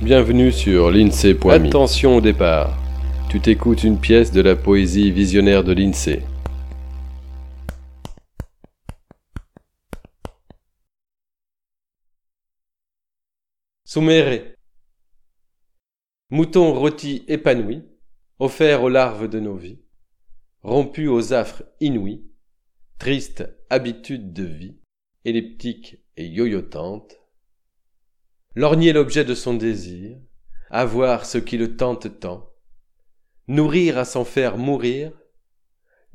Bienvenue sur l'INSEE.me. Attention au départ. Tu t'écoutes une pièce de la poésie visionnaire de l'INSEE. Somméré. Mouton rôti épanoui, offert aux larves de nos vies, rompu aux affres inouïs, triste habitude de vie, elliptique et yoyotante, lorgner l'objet de son désir, avoir ce qui le tente tant, nourrir à s'en faire mourir,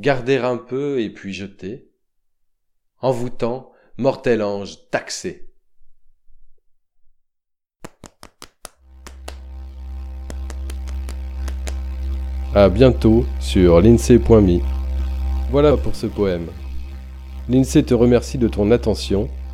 garder un peu et puis jeter, envoûtant, mortel ange taxé. À bientôt sur l'INSEE.me. Voilà pour ce poème. L'INSEE te remercie de ton attention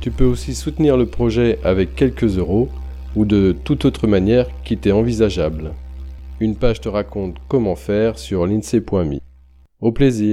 Tu peux aussi soutenir le projet avec quelques euros ou de toute autre manière qui t'est envisageable. Une page te raconte comment faire sur l'INSEE.me. Au plaisir